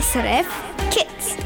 SRF Kids.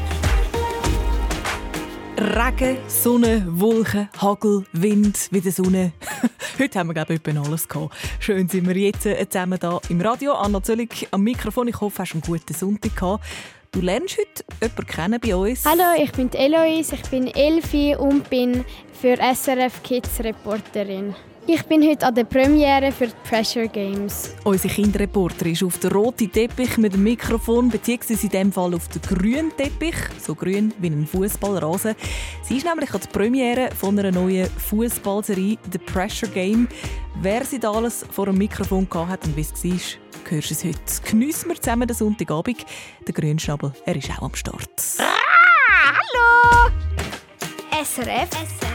Regen, Sonne, Wolken, Hagel, Wind, wieder Sonne. Heute haben wir, glaube ich, alles gehabt. Schön sind wir jetzt äh, zusammen hier im Radio. Anna Zöllig am Mikrofon. Ich hoffe, du hast einen guten Sonntag gehabt. Du lernst heute jemanden kennen bei uns. Hallo, ich bin Eloise, ich bin Elfi und bin für SRF Kids Reporterin. Ich bin heute an der Premiere für die Pressure Games. Unsere Kinderreporter ist auf den roten Teppich mit dem Mikrofon, beziehungsweise in diesem Fall auf den grünen Teppich, so grün wie ein Fußballrasen. Sie ist nämlich an der Premiere von einer neuen Fußballserie, The Pressure Game. Wer sie da alles vor dem Mikrofon hat und wie es war, hörst du es heute. Geniessen wir zusammen den Sonntagabend. Der Grünschnabel, er ist auch am Start. Ah, hallo! SRF. SRF.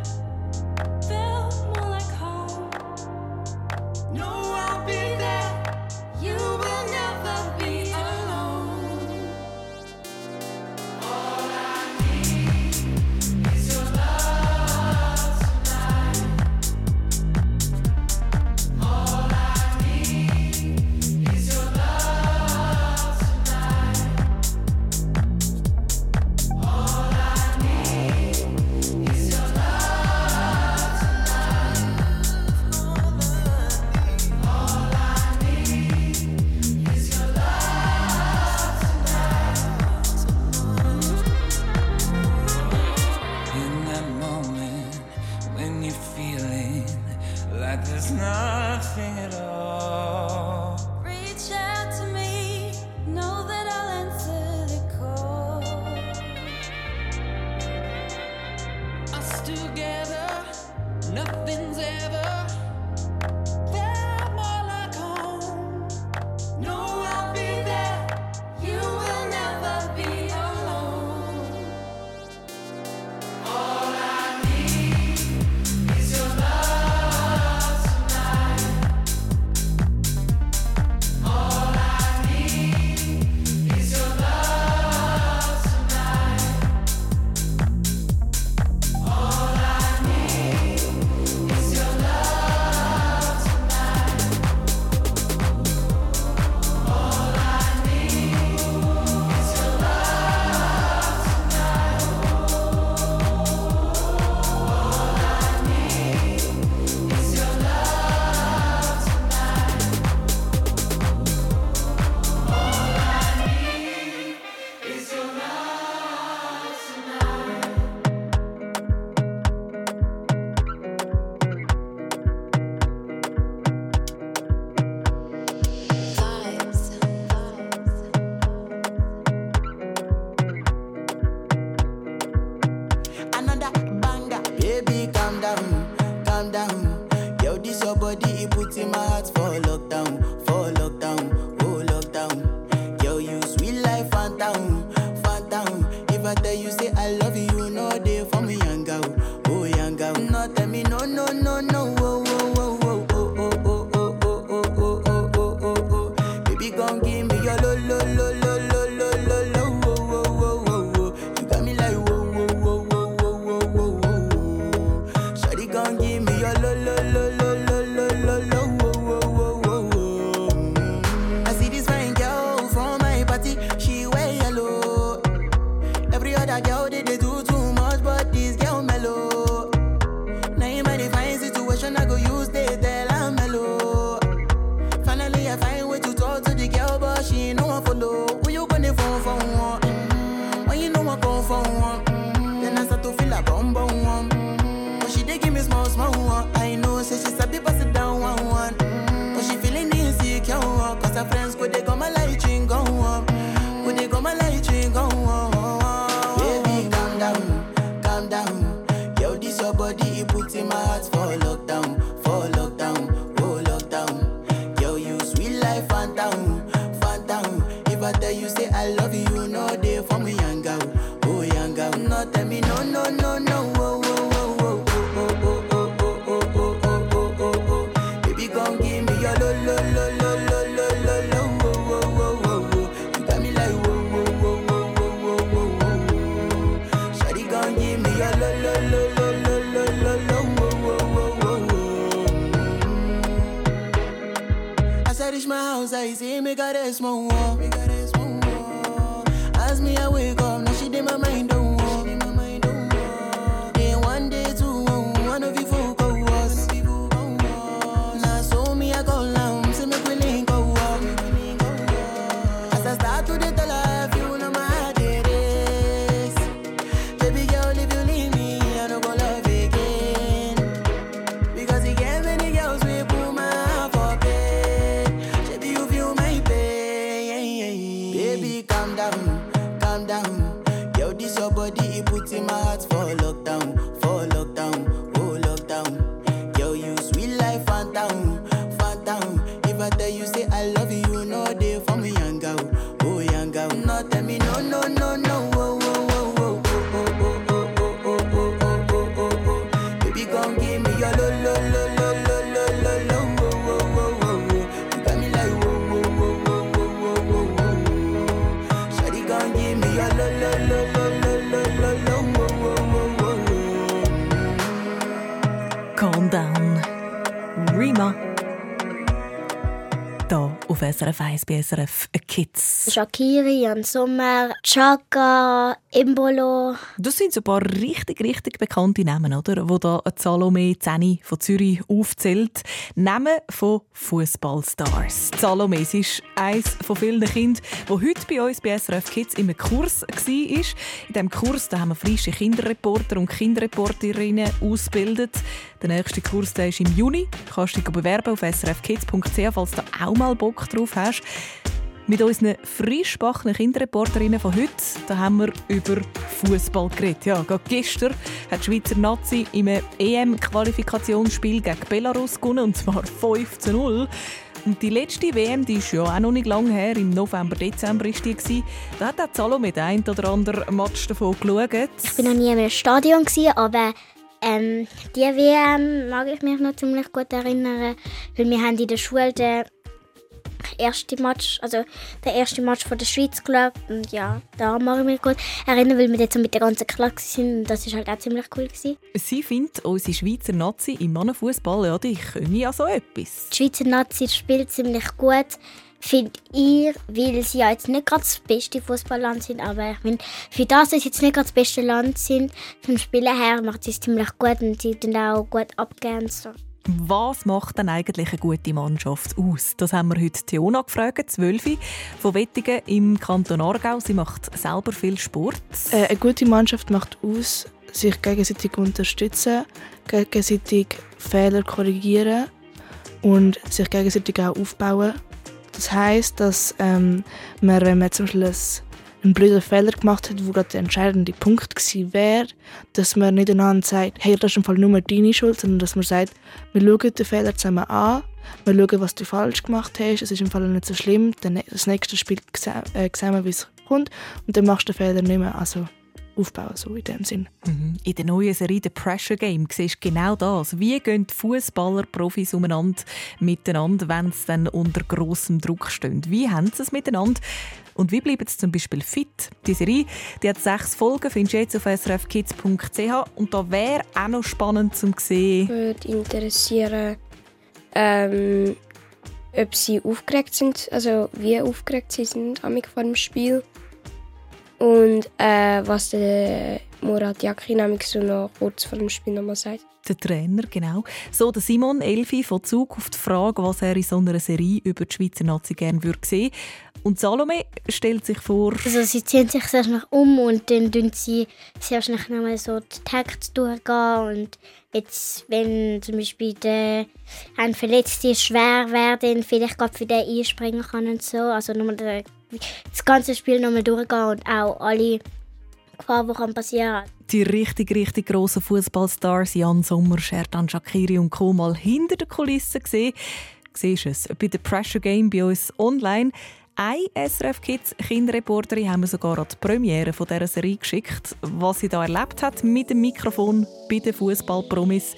make her rest more. As me, I wake up, now she did my mind. SRF 1 bei SRF Kids. Shakiri, Jan Sommer, Chaka, Imbolo. Das sind so ein paar richtig, richtig bekannte Namen, oder? Wo da ein Salome Zeni von Zürich aufzählt. Namen von Fußballstars. Salome, ist eines von vielen Kindern, die heute bei uns bei SRF Kids im Kurs war. In diesem Kurs da haben wir frische Kinderreporter und Kinderreporterinnen ausgebildet. Der nächste Kurs der ist im Juni. Du kannst dich bewerben auf srfkids.ch, falls du auch mal Bock drauf hast. Mit unseren frischbackenen Kinderreporterinnen von heute da haben wir über Fußball geredet. Ja, gerade gestern hat die Schweizer Nazi im EM-Qualifikationsspiel gegen Belarus gewonnen, und zwar 5 zu 0. Und die letzte WM, die ist ja auch noch nicht lange her, im November, Dezember war die. gewesen. Da hat auch Salome den einen oder anderen Match davon geschaut. Ich war noch nie im Stadion, aber ähm, die WM mag ich mich noch ziemlich gut erinnern, weil wir haben in der Schule den ersten Match, also der erste Match von der Schweiz geschaut und ja, da mag ich mich gut erinnern, weil wir so mit der ganzen Klasse sind und das ist halt auch ziemlich cool gewesen. Sie findet, unsere Schweizer Nazi im Mannenfußball, ja, die können ja so etwas. Die Schweizer Nazi spielt ziemlich gut, finde ich, weil sie ja jetzt nicht gerade das beste Fußballland sind, aber ich finde, für das, dass sie jetzt nicht gerade das beste Land sind, vom Spielen her, macht sie es ziemlich gut und sie tun auch gut abgehen. So. Was macht denn eigentlich eine gute Mannschaft aus? Das haben wir heute Tiona gefragt, 12 von Wettigen im Kanton Aargau. Sie macht selber viel Sport. Äh, eine gute Mannschaft macht aus, sich gegenseitig unterstützen, gegenseitig Fehler korrigieren und sich gegenseitig auch aufbauen. Das heißt, dass ähm, man, wenn man zum Schluss einen blöden Fehler gemacht hat, wo gerade der entscheidende Punkt gewesen wäre, dass man nicht einander sagt, hey, das ist im Fall nur deine Schuld, sondern dass man sagt, wir schauen den Fehler zusammen an, wir schauen, was du falsch gemacht hast, es ist im Fall nicht so schlimm, das nächste Spiel sehen äh, wie es kommt und dann machst du den Fehler nicht mehr. Also aufbauen, so in dem Sinn. Mhm. In der neuen Serie «The Pressure Game» siehst du genau das. Wie gehen Fußballer, Profis umeinander miteinander, wenn sie dann unter grossem Druck stehen? Wie haben sie es miteinander? Und wie bleiben sie zum Beispiel fit? Die Serie die hat sechs Folgen, findest du jetzt auf srfkids.ch. Und da wäre auch noch spannend zu sehen. würde interessieren, ähm, ob sie aufgeregt sind, also wie aufgeregt sie sind amig vor dem Spiel und äh, was der Murat Yakin so noch kurz vor dem Spiel nochmal sagt. Der Trainer, genau. So, der Simon Elfi von Zug auf die Frage, was er in so einer Serie über die Schweizer Nazi gerne würde sehen. Und Salome stellt sich vor. Also sie ziehen sich sehr schnell um und dann tun sie sehr schnell nochmal so die Texte durchgehen. Und jetzt, wenn zum Beispiel der, ein Verletzter schwer wäre, dann vielleicht gerade für den einspringen kann und so. Also nochmal das ganze Spiel nochmal durchgehen und auch alle Gefahren, die kann passieren Die richtig, richtig grossen Fußballstars Jan Sommer, Sherdan Shakiri und Co. mal hinter der Kulisse gesehen. Siehst es bei der Pressure Game bei uns online. Eine SRF Kids Kinderreporterin haben wir sogar an die Premiere von dieser Serie geschickt. Was sie da erlebt hat mit dem Mikrofon bei den Fußballpromis,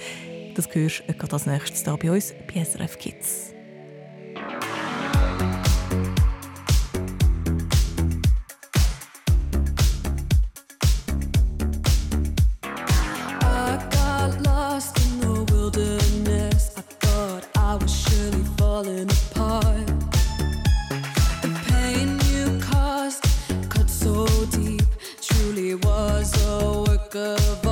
das hörst du als nächstes hier bei uns bei SRF Kids. falling of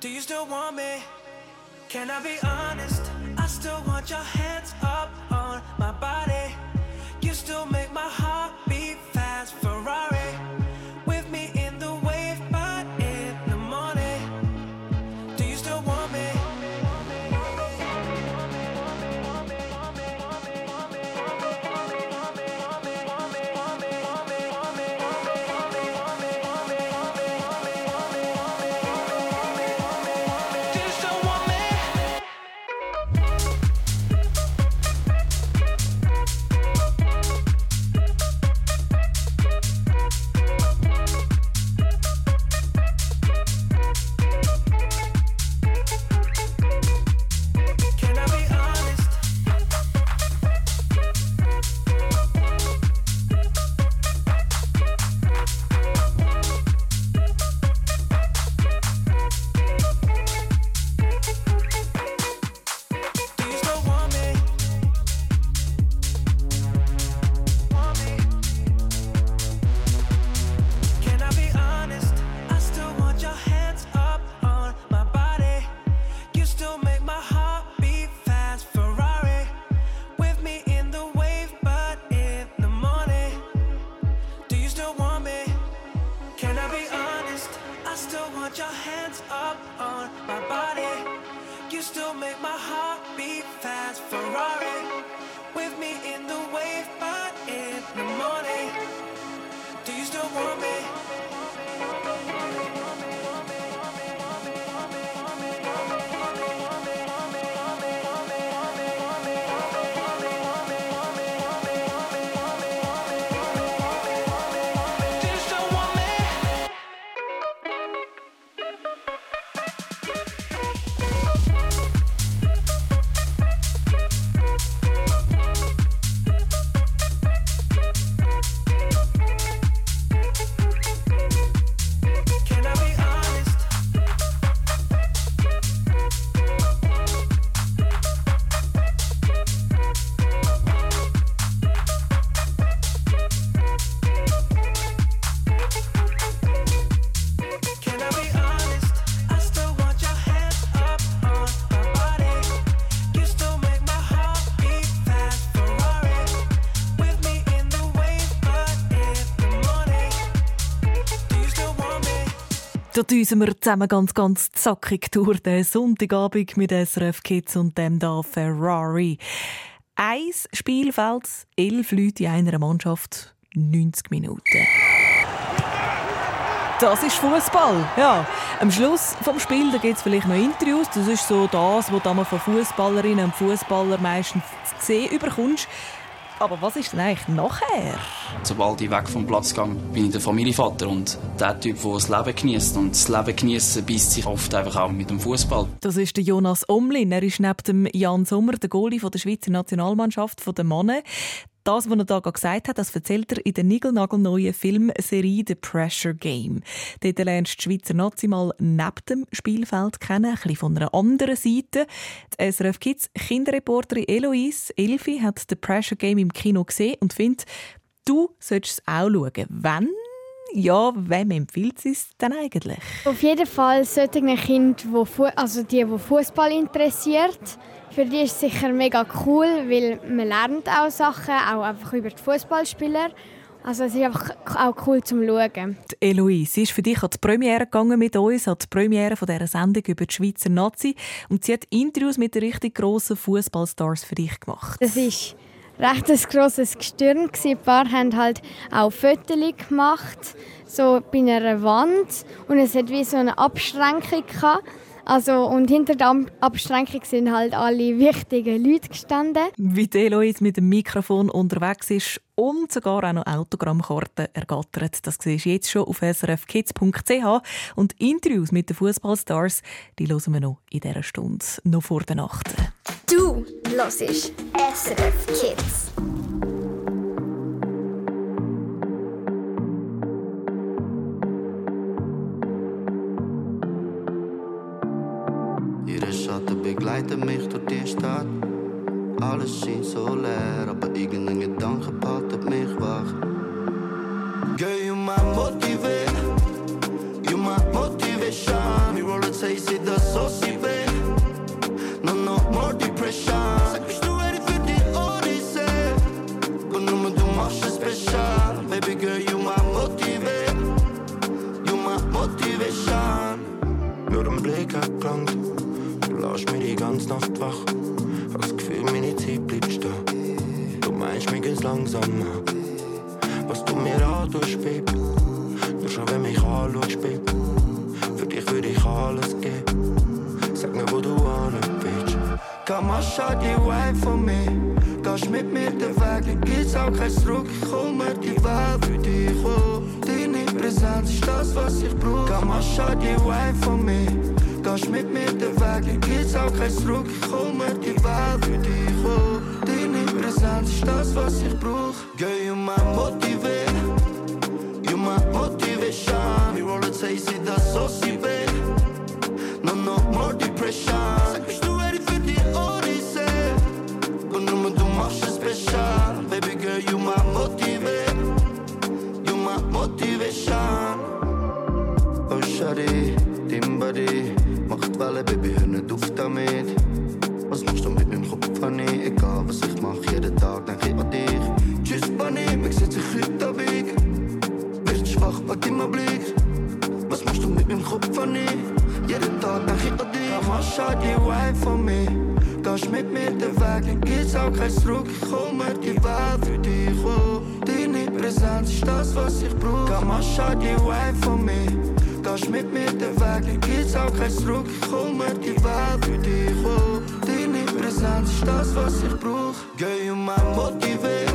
Do you still want me? Can I be honest? I still want your hands up on my body Da düsen wir zusammen ganz, ganz zackig durch den Sonntagabend mit SRF Kids und dem da Ferrari. Eins Spielfeld, elf Leute in einer Mannschaft, 90 Minuten. Das ist Fußball. Ja, am Schluss vom Spiel gibt es vielleicht noch Interviews. Das ist so das, was du von Fußballerinnen und Fußballern meistens zu sehen überkommst. Aber was ist denn eigentlich nachher? Sobald ich weg vom Platz gehe, bin ich der Familienvater und der Typ, der das Leben genießt. Und das Leben genießen beißt sich oft einfach auch mit dem Fußball. Das ist der Jonas Omlin. Er ist neben dem Jan Sommer der Goalie von der Schweizer Nationalmannschaft der Männer. Das, was er da gesagt hat, das erzählt er in der niegelnagelneuen Filmserie «The Pressure Game». Dort lernst du die Schweizer Nazi mal neben dem Spielfeld kennen, ein bisschen von einer anderen Seite. Die SRF Kids Kinderreporterin Eloise Elfi hat «The Pressure Game» im Kino gesehen und findet, du solltest es auch schauen. Wenn ja, wem empfiehlt sie es denn eigentlich? Auf jeden Fall solche Kinder, die also die, die Fußball interessiert. Für die ist es sicher mega cool, weil man lernt auch Sachen, auch einfach über die Fußballspieler. Also es ist einfach auch cool zum Schauen. Die Eloise, sie ist für dich an die Premiere gegangen mit uns, an die Premiere von dieser Sendung über die Schweizer Nazi. Und sie hat Interviews mit den richtig grossen Fußballstars für dich gemacht. Das ist recht ein grosses Gestirn. Ein paar haben halt auch Fotos gemacht, so bei einer Wand. Und es hat wie so eine Abschränkung gehabt. Also, und hinter der Abschränkung sind halt alle wichtigen Leute gestanden. Wie die Eloise mit dem Mikrofon unterwegs ist und sogar auch noch Autogrammkarten ergattert. Das siehst du jetzt schon auf srfkids.ch. Und Interviews mit den Fußballstars, die hören wir noch in dieser Stunde, noch vor der Nacht. Du hörst SRF Kids. Schatten begleitet mich durch die Stadt. Alles schien so leer, aber irgendein Gedanke behaltet mich wach. Girl, you my motivate, you my. Geht's langsamer. Was du mir antust, Baby. Nur schon, wenn mich anschaust, Baby. Für dich würde ich alles geben. Sag mir, wo du an bist. Komm, schau die Wife von mir. Gehst mit mir den Weg, dann gibt's auch kein Zurück. Ich hol mir die Welt für dich, oh. Deine Präsenz ist das, was ich brauch. Komm, schau die Wife von mir. Gehst mit mir den Weg, dann gibt's auch kein Zurück. Ich hol mir die Welt für dich, oh. Präsenz ist das, was ich brauch. Girl, you my motivate, you my motivation. We roll it, say, see das so sie babe. No, no more depression. Sag, bist du ready für die Odyssee? Und nur du machst es special. Baby girl, you my motivate, you my motivation. Oh, dein Body macht Welle, Baby, hör nicht auf damit. Was machst du mit meinem Kopf, Honey? Egal, was ich mach, jeden Tag denk ich an dich. Tschüss, Bunny, mich setz ich heute Abend. Bist schwach, pack immer Blick. Was machst du mit meinem Kopf, Honey? Jeden Tag denk ich an dich. Mach schau die Wife von mir. Gehst mit mir den Weg, dann gibt's auch kein Zurück. Ich mir die Welt für dich, oh. Deine Präsenz ist das, was ich brauch. Komm, schau die Wife von mir. Gehst mit mir den Weg, dann gibt's auch kein Zurück. Ich mir die Welt für dich, oh. Ist das, was ich brauch. Girl, you my motivate,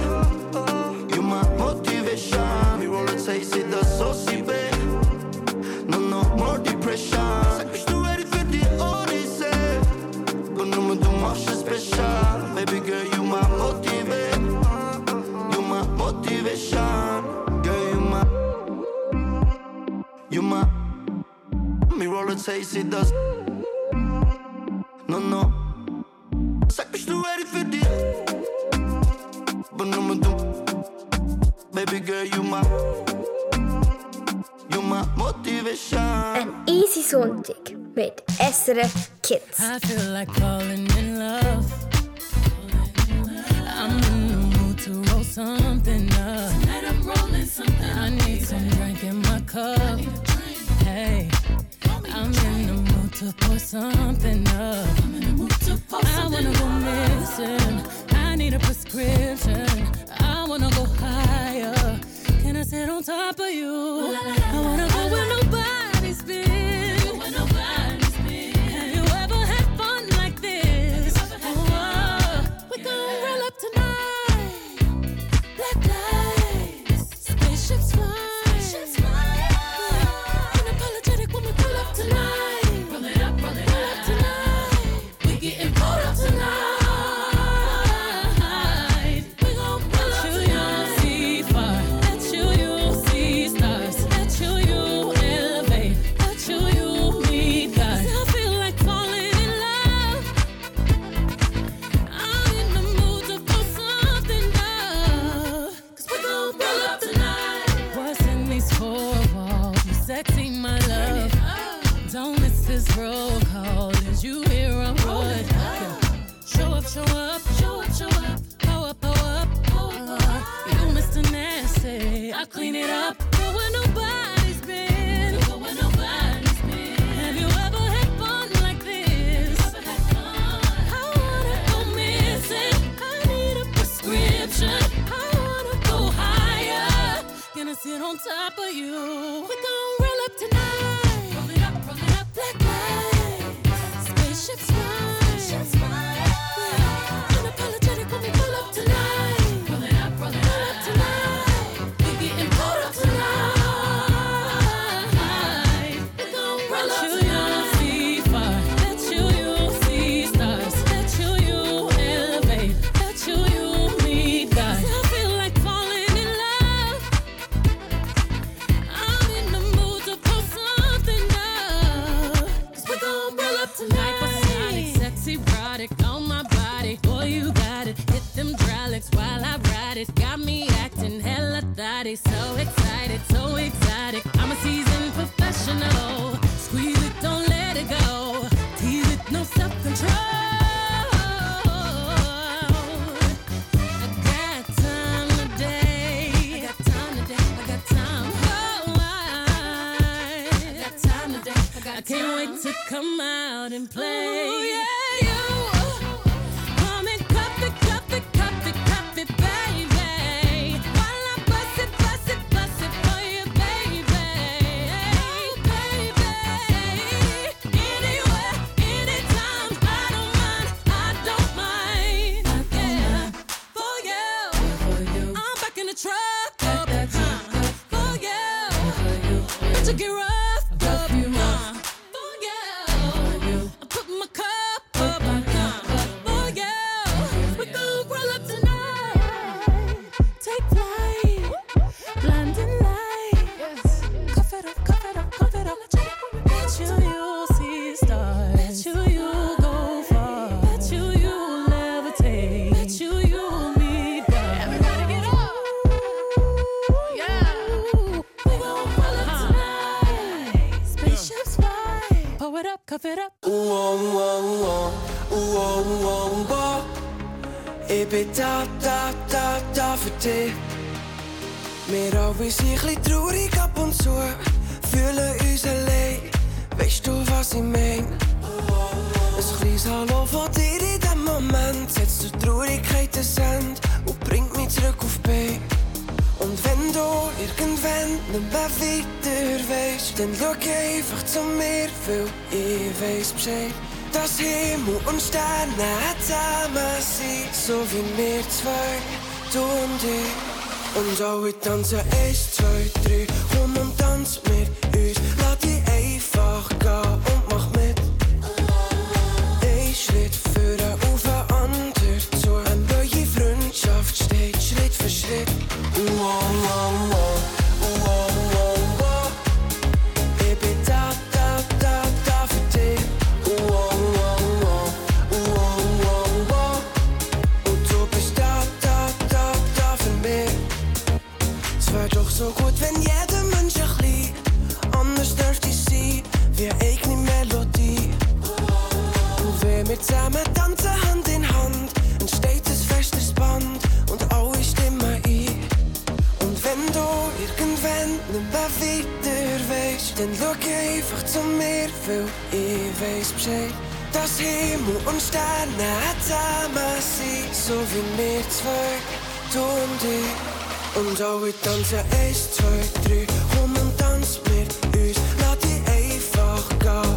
you my motivation. We roll it, say, see the saucy babe. No, no more depression. Sag, bist du ready für die Odyssee? Und nur du special. Baby girl, you my motivate, you my motivation. Girl, you my, you my. Me roll it, say, baby girl, you my, you my motivation. An easy Sonntag mit SRF Kids. I feel like falling in love. I'm in the mood to roll something up. Tonight I'm rolling something. I need some drink in my cup. Hey, I'm in the mood to pour something up. I'm in the mood to pour something up. I wanna go missing. I need a prescription sit on top of you. I wanna go where no on top of you. cover it up. Ik ben da, da, da, da für dich. Wir alle sind ein bisschen traurig ab und zu, fühlen uns allein. Weißt du, was ich mein? Ein kleines Hallo von dir in dem Moment setzt die Traurigkeit ins Ende und bringt mich zurück auf Bein. Und wenn du irgendwann nicht mehr weiter weißt, dann schau einfach zu mir, weil ich weiß Bescheid. Dass Himmel und Sterne zusammen sind, so wie wir zwei, du und ich. Und alle tanzen 1, 2, 3, komm und tanz mit uns. Zu mir, ich weiß Bescheid. Dass Himmel und Sterne zusammen sind, so wie wir zwei, du und ich. Und alle tanzen eins, zwei, drei, komm und tanz mit uns. Lass dich einfach gehen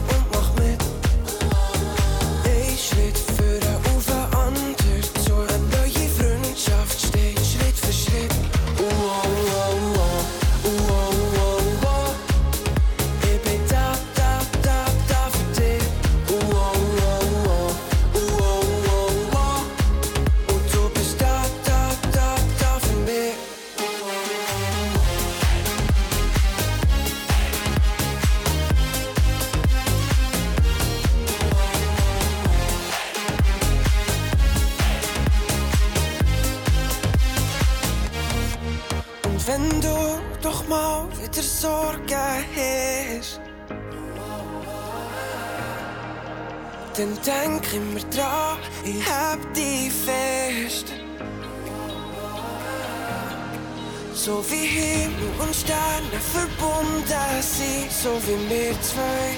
wie wir zwei,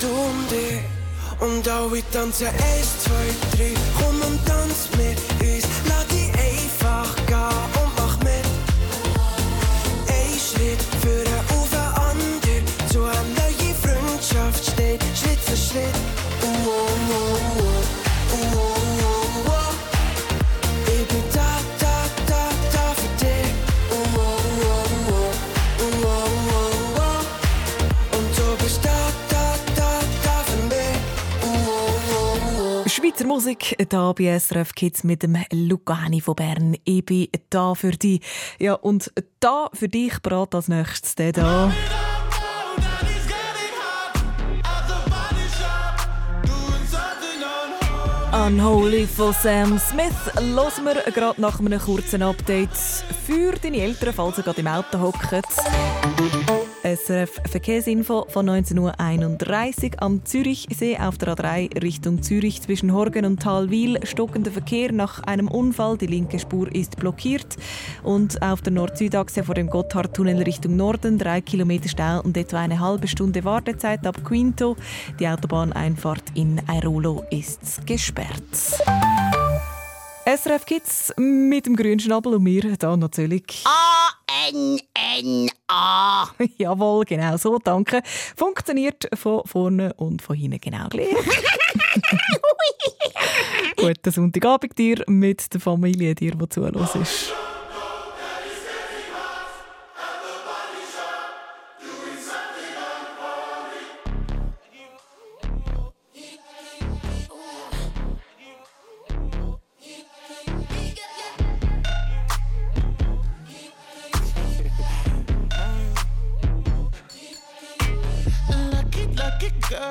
du und ich. Und alle tanzen eins, zwei, drei, komm und tanz mit Musik da bei SRF Kids mit dem Luca Henni von Bern. Ich bin da für dich. Ja, und da für dich brat als nächstes der da. Unholy von Sam Smith hören wir gerade nach einem kurzen Update für deine Eltern, falls ihr gerade im Auto hockt. SRF Verkehrsinfo von 19.31 Uhr am Zürichsee auf der A3 Richtung Zürich zwischen Horgen und Talwil. Stockender Verkehr nach einem Unfall. Die linke Spur ist blockiert. Und auf der Nord-Süd-Achse vor dem Gotthardtunnel Richtung Norden drei Kilometer Stau und etwa eine halbe Stunde Wartezeit ab Quinto. Die Autobahneinfahrt in Airolo ist gesperrt. SRF Kids mit dem grünen Schnabel und mir da natürlich. A-N-N-A. Jawohl, genau so, danke. Funktioniert von vorne und von hinten genau gleich. Guten Sonntagabend dir mit der Familie, dir, die zuhörst.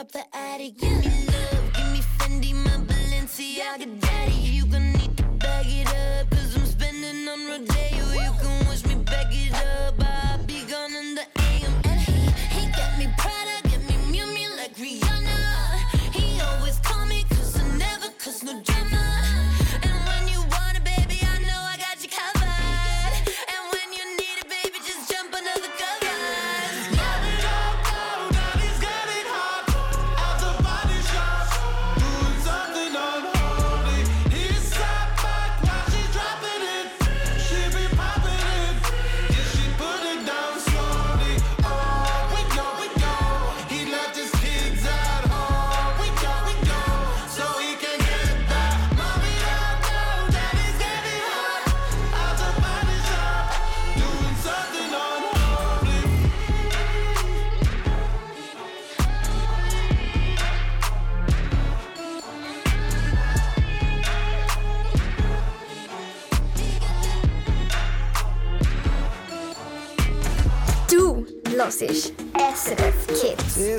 up the attic. You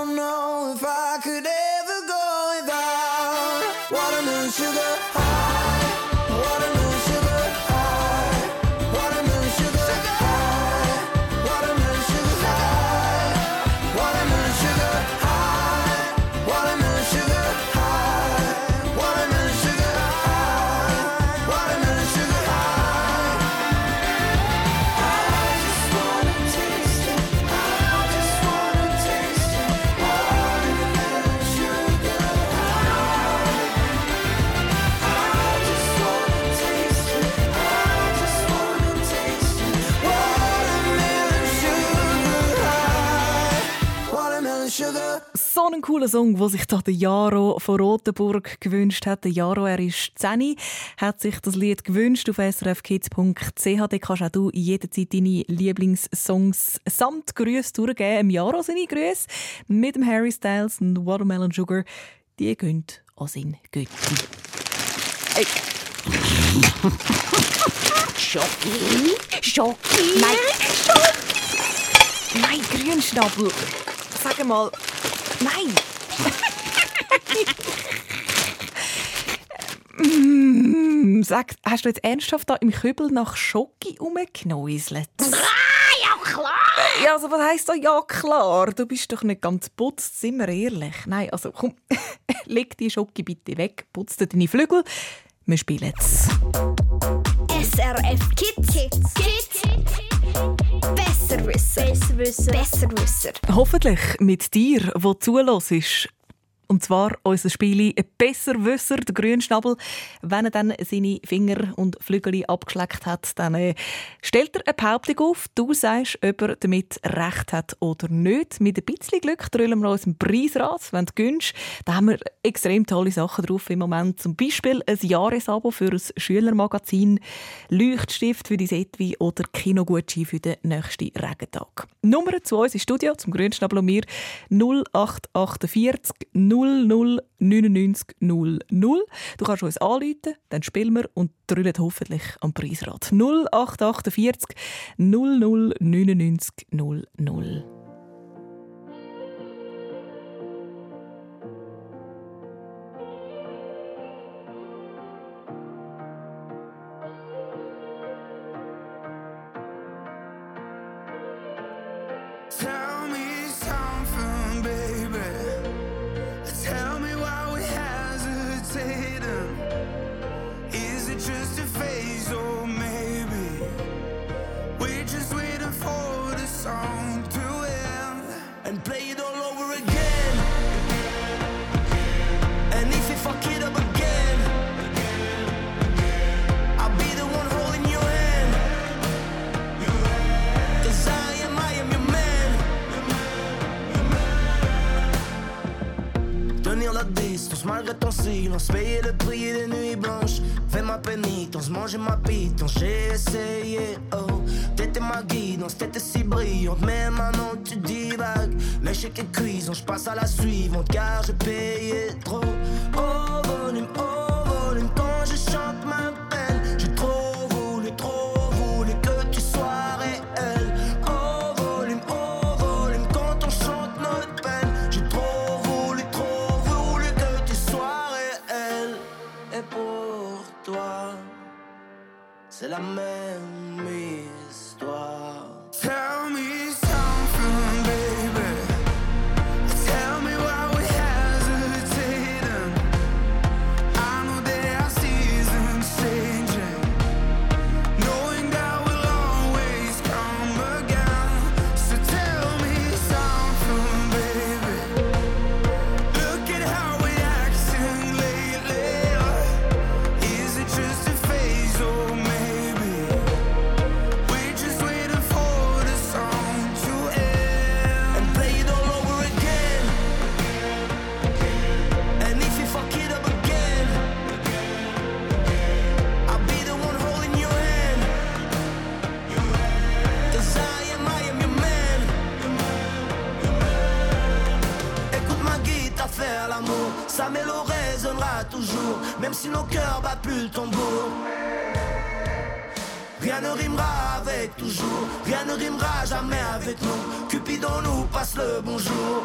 Don't know if I cooler Song, den sich da der Jaro von Rotenburg gewünscht hat. Der Jaro, er ist 10, hat sich das Lied gewünscht auf srfkids.ch. Da kannst auch du jederzeit deine Lieblingssongs samt Grüße durchgeben. Im Jaro seine Grüße mit dem Harry Styles und Watermelon Sugar. Die gehen an seinen Götti. Hey. Schoki? Schoki? Nein, Schoki! Nein, Grünschnabel. Sag mal, nein! Mm, Sag, hast du jetzt ernsthaft da im Kübel nach Schoki rumgenäuselt? ja klar! Ja, also was heisst da ja klar? Du bist doch nicht ganz putzt, sind wir ehrlich. Nein, also komm, leg die Schoki bitte weg, putz dir deine Flügel. Wir spielen jetzt. SRF Kids. Kids. Kids. Besserwisser. Besserwisser. Besserwisser. Hoffentlich mit dir, wo zulässt. Und zwar unser Spiel «Besser Wisser», der Grünschnabel. Wenn er dann seine Finger und Flügel abgeschleckt hat, dann äh, stellt er eine Behauptung auf. Du sagst, ob er damit recht hat oder nicht. Mit ein bisschen Glück drüllen wir uns einen Preisrad, wenn du gönnst. Da haben wir extrem tolle Sachen drauf im Moment. Zum Beispiel ein Jahresabo für ein Schülermagazin, Leuchtstift für die Etui oder Kinogutschein für den nächsten Regentag. Nummer zu uns im Studio, zum Grünschnabel und mir, 0848 00 99 00. Du kannst uns anrufen, dann spielen wir und drüllen hoffentlich am Preisrad. 0848 00 99 00. Malgré ton silence. Payer le prix des nuits blanches. Fais ma pénitence, manger ma pitance. J'ai essayé, oh. T'étais ma guidance, t'étais si brillante. Mais maintenant tu divagues. L'échec est cuisant, je passe à la suivante. Car j'ai payé trop. Au volume, au Rien ne rimera avec toujours, rien ne rimera jamais avec nous. Cupidon nous passe le bonjour.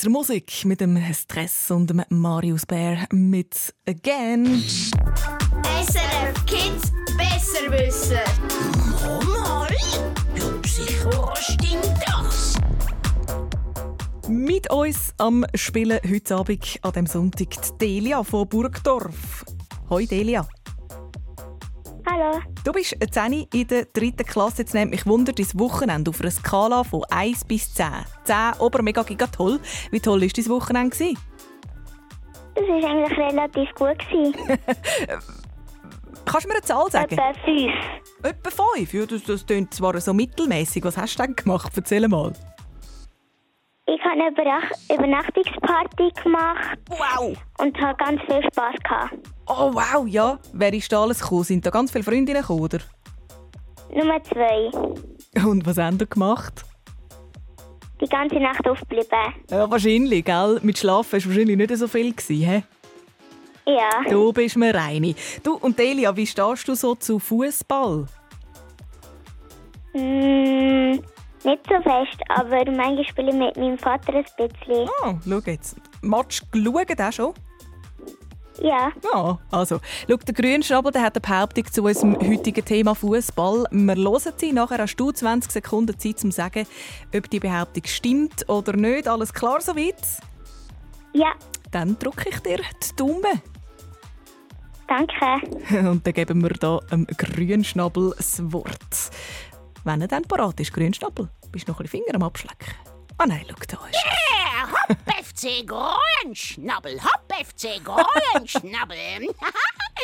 Schweizer Musik mit dem Stress und dem Marius Bär mit Again. SRF Kids besser wissen. Mal? Ja, sicher stimmt das. Mit uns am Spielen heute Abend an dem Sonntag Delia von Burgdorf. Hoi Delia. Hallo. Du bist 10 in der dritten Klasse. Jetzt nimmt mich Wunder dein Wochenende auf einer Skala von 1 bis 10. 10 ober mega giga toll. Wie toll war dein Wochenende? gewesen? Das war eigentlich relativ gut. Kannst du mir eine Zahl sagen? Etwa fünf. Etwa 5? Ja, das, das klingt zwar so mittelmäßig. Was hast du denn gemacht? Erzähl mal. Ich habe eine Übernach Übernachtungsparty gemacht. Wow! Und habe ganz viel Spass gehabt. Oh wow, ja. Wer ist da alles gekommen? Sind da ganz viele Freundinnen gekommen, oder? Nummer zwei. Und was haben ihr gemacht? Die ganze Nacht aufgeblieben. Ja, wahrscheinlich, gell? Mit Schlafen war wahrscheinlich nicht so viel. He? Ja. Du bist mir reine. Du und Delia, wie stehst du so zu Fußball? Mm, nicht so fest, aber manchmal spiele ich mit meinem Vater ein bisschen. Oh, schau jetzt. Match geschaut auch schon? Ja. Ja, also, schau, der Grünschnabel der hat eine Behauptung zu unserem heutigen Thema Fußball. Wir hören sie. Nachher hast du 20 Sekunden Zeit, um zu sagen, ob die Behauptung stimmt oder nicht. Alles klar soweit? Ja. Dann drücke ich dir die Daumen. Danke. Und dann geben wir hier dem Grünschnabel das Wort. Wenn er dann parat ist, Grünschnabel, bist noch ein bisschen Finger am Abschlecken. Ah nein, schau, da ist. Yeah, hopp FC Grünschnabel, hopp FC Grünschnabel.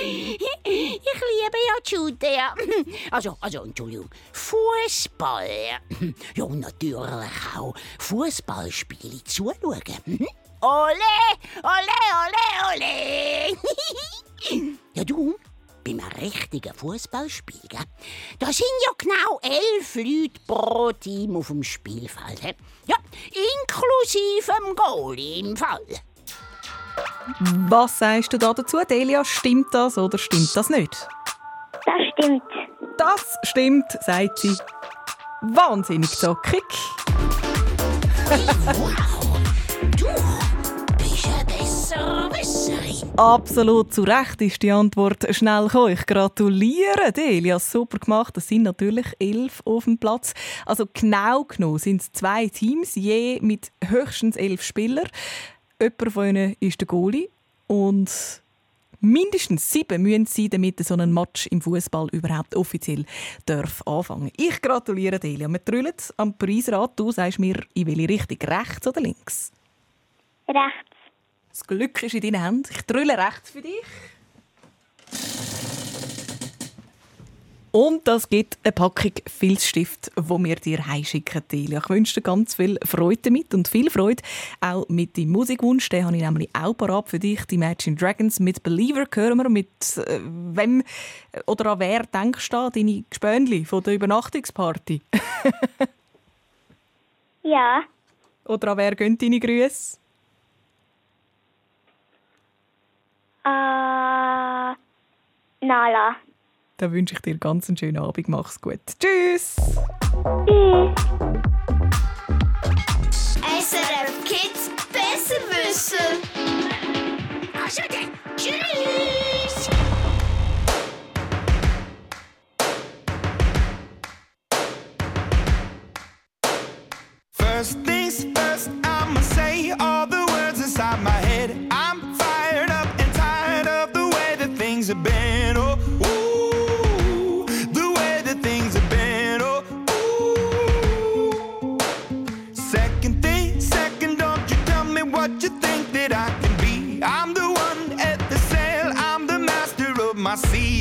ich liebe ja ja. Also, also, Entschuldigung, Fußball. Ja, natürlich auch Fußballspiele zuschauen. Ole, ole, ole, ole. ja, du, beim richtigen Fußballspiel, gell? da sind ja genau elf Leute pro Team auf dem Spielfeld. hä? Ja, inklusive dem Goalie im Fall. Was sagst du da dazu, Delia? Stimmt das oder stimmt das nicht? Das stimmt. Das stimmt, sagt sie. Wahnsinnig zockig. Du Absolut zu Recht ist die Antwort schnell gekommen. Ich gratuliere, Delia. Super gemacht. Das sind natürlich elf auf dem Platz. Also genau genommen sind es zwei Teams, je mit höchstens elf Spielern. Jemand von ihnen ist der Goalie. Und mindestens sieben müssen sie, damit so ein Match im Fußball überhaupt offiziell darf anfangen. Ich gratuliere, Delia. Wir trüllen am Preisrad. Du sagst mir, in welche Richtung? Rechts oder links? Rechts. Das Glück ist in deinen Händen. Ich drülle rechts für dich. Und das gibt eine Packung Filzstift, die wir dir heimschicken, Delia. Ich wünsche dir ganz viel Freude damit und viel Freude auch mit deinem Musikwunsch. Den habe ich nämlich auch parat für dich. Die Imagine Dragons mit Believer hören wir. Mit äh, wem oder an wer denkst du an deine Gespönli von der Übernachtungsparty? Ja. oder an wer gehen deine Grüße? Äh, Nala. Dann wünsche ich dir ganz einen schönen Abend. Mach's gut. Tschüss! SRF Kids besser wissen. Tschüss! First things first, I'ma say all the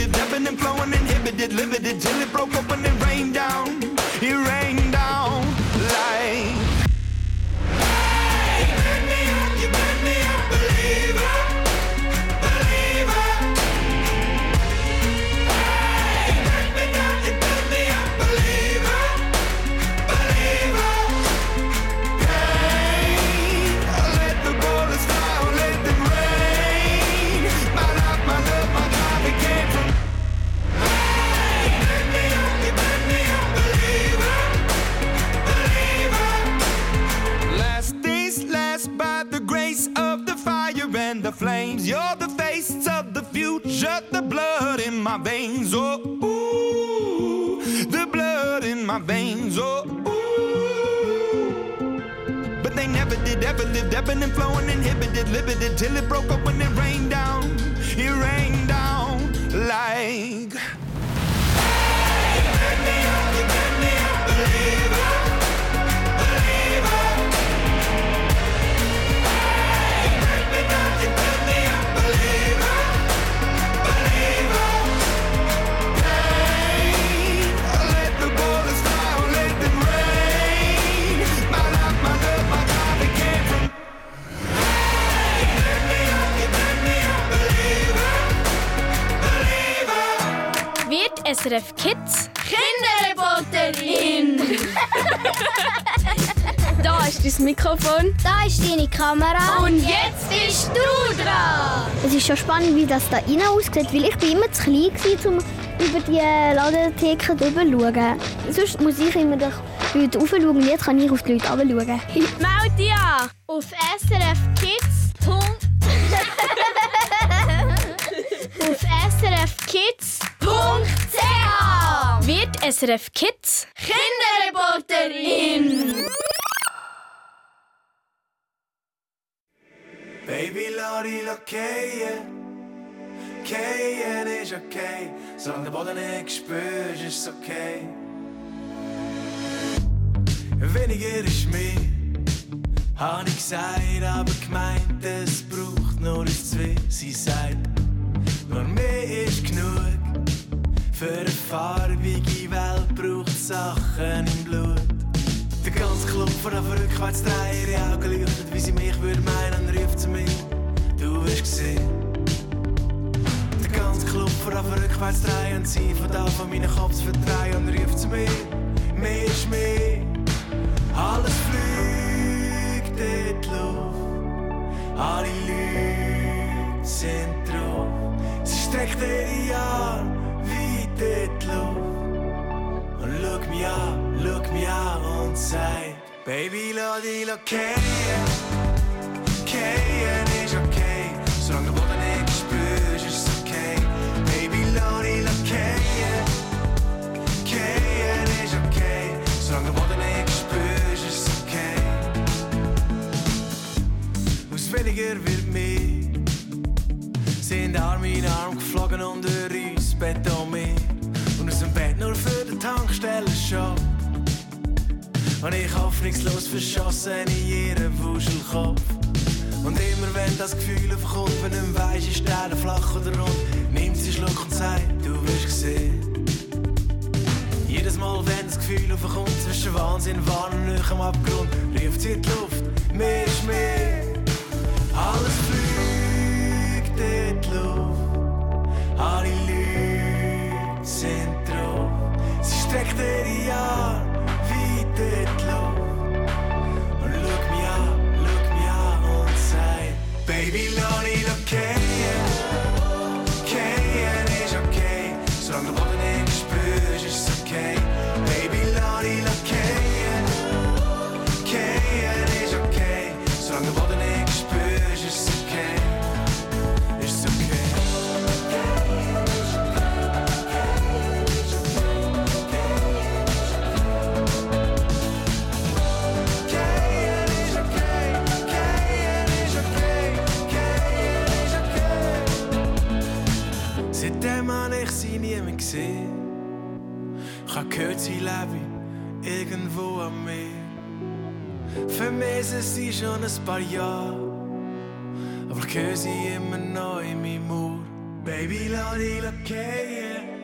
Lived, ebbing and flowing, inhibited, limited till it broke open and veins. Oh, ooh, the blood in my veins. Oh, ooh. But they never did, ever lived, ebbing and flowing, inhibited, limited, till it broke up when it rained down. It rained down like. SRF Kids Kinderreporterin? da ist dein Mikrofon. Da ist deine Kamera. Und jetzt bist du dran. Es ist schon spannend, wie das da innen aussieht, weil ich bin immer zu klein war, um über die Ladentheke drüber zu schauen. Sonst muss ich immer durch die Leute raufschauen, jetzt kann ich auf die Leute runterschauen. Meld dich an auf srfkids. auf SRF Kids Kinderreporterin. Baby, Lori, lo keien. Keien ist okay. Solange der Boden nicht spürst, ist es okay. Weniger ist mehr, hab ich gesagt, aber gemeint, es braucht nur uns zwei. Sie sagt, nur mehr ist genug. Für eine farbige Welt braucht Sachen im Blut. Der ganze Club von der rückwärts drehen, ihre Augen leuchten, wie sie mich würde meinen, ruft sie mich, du wirst gesehen. Der ganze Club von der rückwärts drehen und sie von da von meinen Kopf zu verdrehen und ruft sie mich, mehr ist mehr. Alles fliegt in die Luft, alle Leute sind drauf. Sie streckt ihre Arme Luft und schau mich an, schau mich an und sagt, Baby, lass dich kehren, kehren ist okay, solange der Boden nicht spürst, ist es okay. Baby, lass dich kehren, kehren ist okay, solange der Boden nicht spürst, ist es okay. Aus weniger wird mehr, sind Arm in Arm geflogen unter uns, Bett nur für den Tankstellen-Shop. Und ich hoffnungslos verschossen in ihren Wuschelkopf. Und immer wenn das Gefühl aufkommt, wenn nicht weisst, ist der flach oder rund, nimmt sie Schluck und sagt, du wirst gesehen. Jedes Mal, wenn das Gefühl aufkommt, zwischen Wahnsinn, Wahn und Nähe am Abgrund, ruft sie in die Luft, mehr ist mehr. Alles fliegt in die Luft, alle Leute sind drauf. Sie streckt ihre Arme weit in die Luft und schau mich an, schau mich an und sagt, Baby, lass kehren, kehren gehört, sie lebe irgendwo am Meer. Vermisse sie schon ein paar Jahre. Aber höre sie immer noch in meinem Ohr. Baby, lass dich gehen.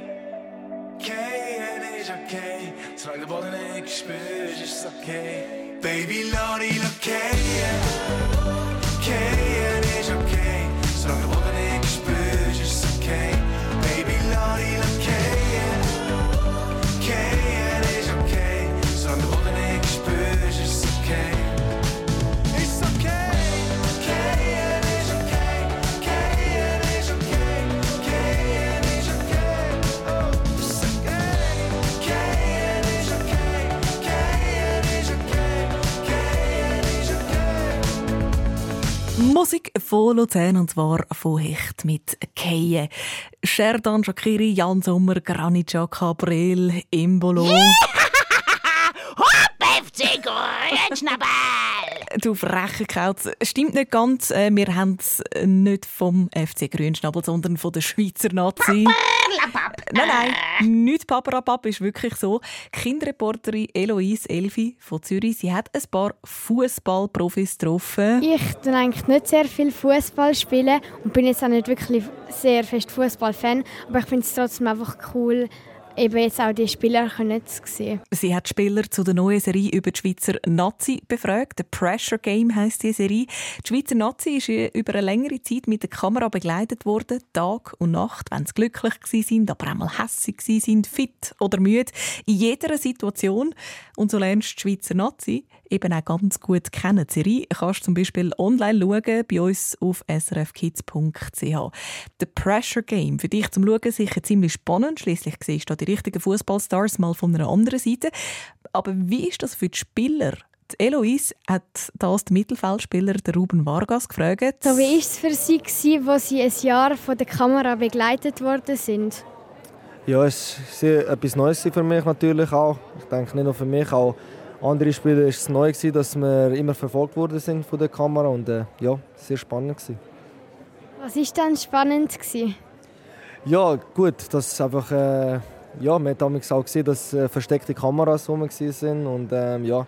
Gehen ist okay. Solange der Boden nicht spürst, ist okay. Baby, lass dich gehen. Gehen ist okay. Solange der Boden nicht spürst, okay. Baby, dich von Luzern und zwar von Hecht mit Keie. Sherdan Shakiri, Jan Sommer, Granit Cabrel, Imbolo. Hopp, FC Grünschnabel! Du freche Kauz. Stimmt nicht ganz. äh, Wir haben es nicht vom FC Grünschnabel, sondern von der Schweizer Nazi. Nein, nein, nicht Paparapap ist wirklich so. Die Kinderreporterin Eloise Elfi von Zürich, sie hat ein paar Fußballprofis getroffen. Ich tue eigentlich nicht sehr viel Fußball spielen und bin jetzt auch nicht wirklich sehr fest Fußball-Fan, aber ich finde es trotzdem einfach cool, eben jetzt auch die Spieler zu sehen. Sie hat Spieler zu der neuen Serie über die Schweizer Nazi befragt. The Pressure Game heißt die Serie. Die Schweizer Nazi ist über eine längere Zeit mit der Kamera begleitet worden, Tag und Nacht, wenn sie glücklich sind, aber auch mal hässig sind, fit oder müde. In jeder Situation. Und so lernst du die Schweizer Nazi eben auch ganz gut kennen. Die Serie kannst du zum Beispiel online schauen, bei uns auf srfkids.ch. The Pressure Game, für dich zum Schauen sicher ziemlich spannend. Schließlich siehst du die richtigen Fußballstars mal von einer anderen Seite. Aber wie ist das für die Spieler? Die Eloise hat das den Mittelfeldspieler der Ruben Vargas gefragt. So, wie war es für Sie, gewesen, wo Sie ein Jahr von der Kamera begleitet worden sind? Ja, es war etwas Neues für mich natürlich auch. Ich denke nicht nur für mich, auch andere Spieler war es neu, gewesen, dass wir immer verfolgt worden sind von der Kamera und äh, ja, sehr spannend gewesen. Was war dann spannend? Gewesen? Ja, gut, das ist einfach, äh, ja, man hat damals auch gesehen, dass äh, versteckte Kameras rum waren und ähm, ja,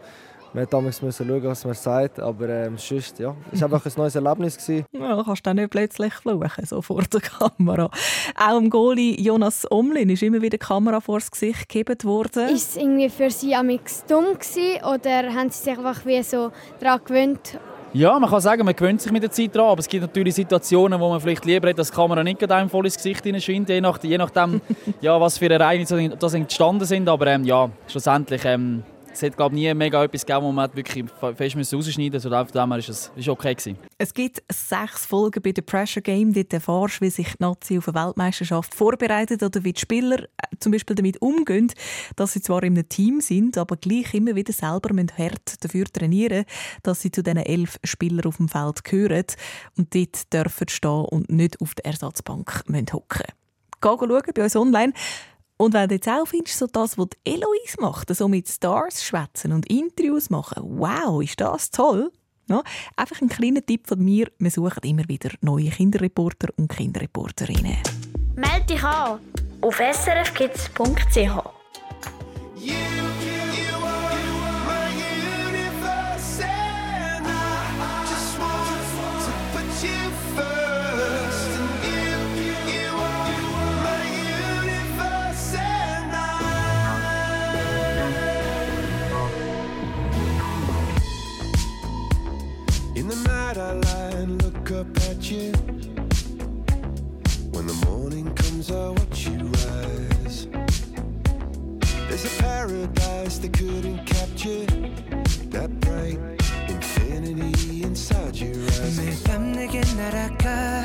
man hat damals müssen schauen, was man sagt, aber ähm, sonst, ja, es war einfach ein neues Erlebnis gewesen. Ja, kannst du dann nicht plötzlich fluchen, so vor der Kamera. Auch dem Goalie Jonas Omlin ist immer wieder die Kamera vor das Gesicht gegeben worden. Ist es irgendwie für Sie amix dumm gewesen, oder haben Sie sich einfach wie so daran gewöhnt? Ja, man kann sagen, man gewöhnt sich mit der Zeit dran, aber es gibt natürlich Situationen, wo man vielleicht lieber hat, dass die Kamera nicht gerade einem voll ins Gesicht hineinscheint, je, nach, je nachdem, ja, was für Ereignisse das entstanden sind. Aber ähm, ja, schlussendlich, ähm, es hat glaube nie mega etwas gegeben, wo man wirklich fest rausschneiden musste. Also von dem es ist okay gewesen. Es gibt sechs Folgen bei The Pressure Game. Dort erfährst du, wie sich die Nazi auf eine Weltmeisterschaft vorbereitet oder wie die Spieler äh, zum Beispiel damit umgehen, dass sie zwar in einem Team sind, aber gleich immer wieder selber hart dafür trainieren dass sie zu diesen elf Spielern auf dem Feld gehören und dort dürfen stehen und nicht auf der Ersatzbank hocken müssen. Geh schauen bei uns online. Und wenn du jetzt auch findest, so das, was die Eloise macht, so mit Stars schwätzen und Interviews machen, wow, ist das toll! Ja, einfach ein kleiner Tipp von mir, wir suchen immer wieder neue Kinderreporter und Kinderreporterinnen. Melde dich an auf srfkids.ch. paradise they couldn't capture. That bright infinity inside your eyes. 매일 밤 내게 날아가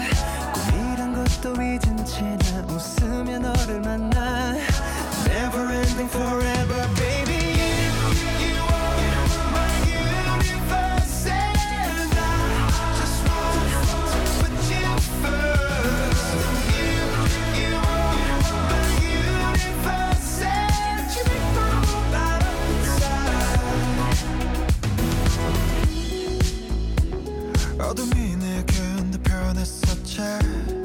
꿈이란 것도 잊은 채 나 웃으며 너를 만나 Never ending forever baby sure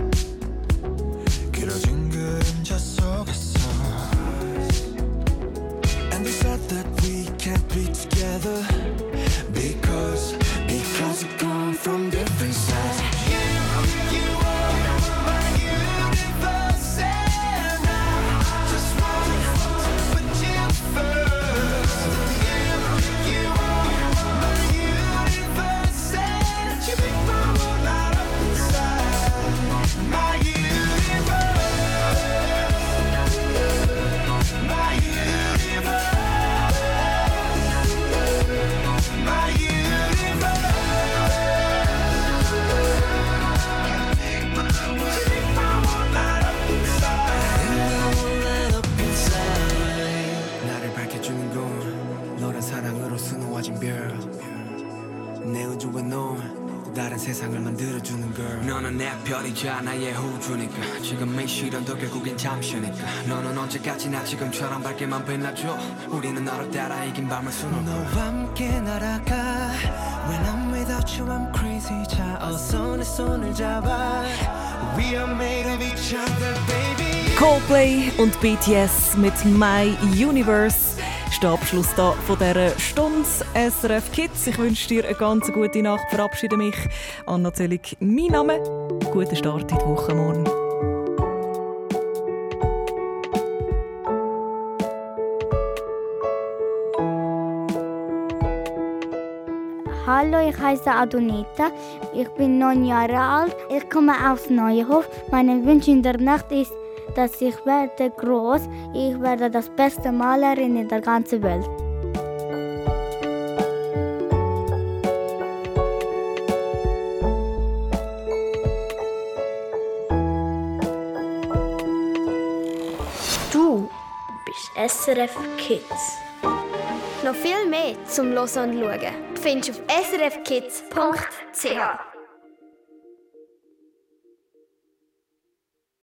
지금 이 시련도 결국엔 잠시니까 너는 언제까지나 지금처럼 밝게만 빛나줘 우리는 너를 따라 이긴 밤을 수놓아 너와 함께 날아가 When I'm without you I'm crazy 자 어서 내 손을 잡아 We are made of each other baby Coldplay und BTS mit My Universe. Das ist der Abschluss da von dieser Stunde SRF Kids. Ich wünsche dir eine ganz gute Nacht. Verabschiede mich. Anna Zöllig, mein Name. Guten Start in die Woche morgen. Hallo, ich heiße Adonita. Ich bin neun Jahre alt. Ich komme aus Neuhof. Mein Wunsch in der Nacht ist, dass ich werde groß. Ich werde das beste Malerin in der ganzen Welt. Du bist SRF Kids. Noch viel mehr zum Los und Schauen findest du auf srfkids.ch.